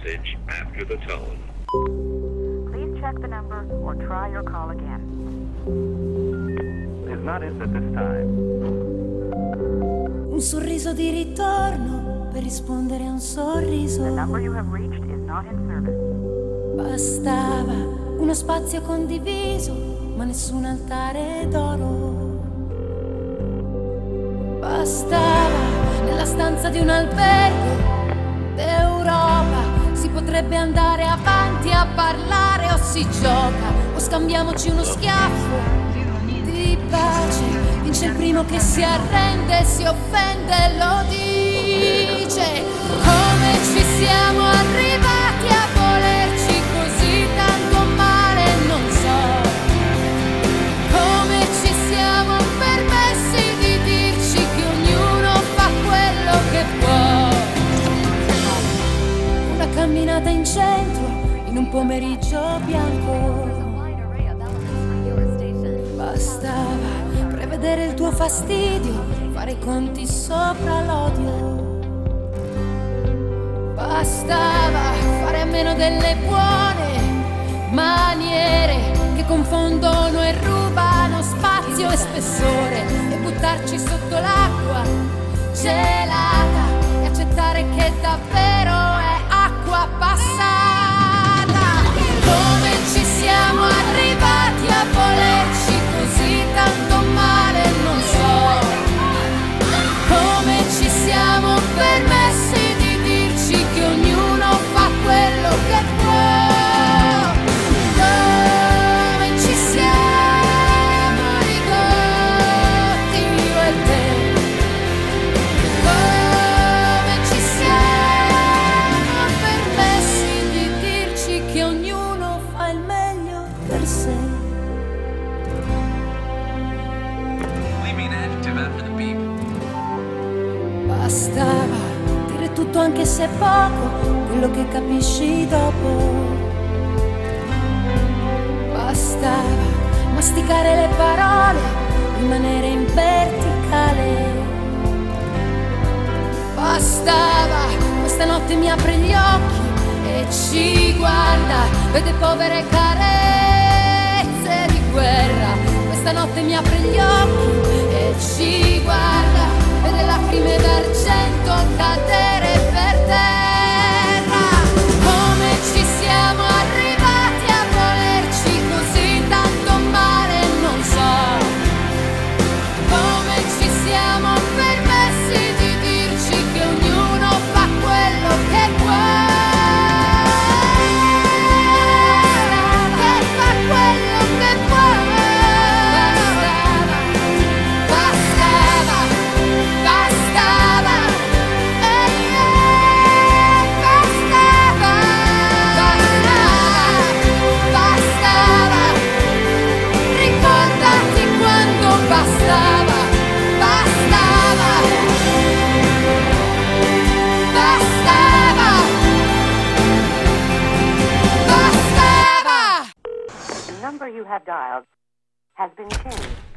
message after the tone. Please check the number or try your call again. Is not in at this time. Un sorriso di ritorno per rispondere a un sorriso. The number you have reached is not in service. Bastava uno spazio condiviso, ma nessun altare d'oro. Bastava nella stanza di un albergo d'Europa. Si potrebbe andare avanti a parlare o si gioca o scambiamoci uno schiaffo di pace. Vince il primo che si arrende, si offende lo dice. Come ci siamo camminata in centro, in un pomeriggio bianco. Bastava prevedere il tuo fastidio, fare i conti sopra l'odio. Bastava fare a meno delle buone maniere che confondono e rubano spazio e spessore e buttarci sotto l'acqua gelata e accettare che davvero está. Bastava dire tutto anche se poco, quello che capisci dopo. Bastava masticare le parole, rimanere in verticale. Bastava, questa notte mi apre gli occhi e ci guarda, vede povere carezze di guerra. Questa notte mi apre gli occhi e ci guarda, number you have dialed has been changed.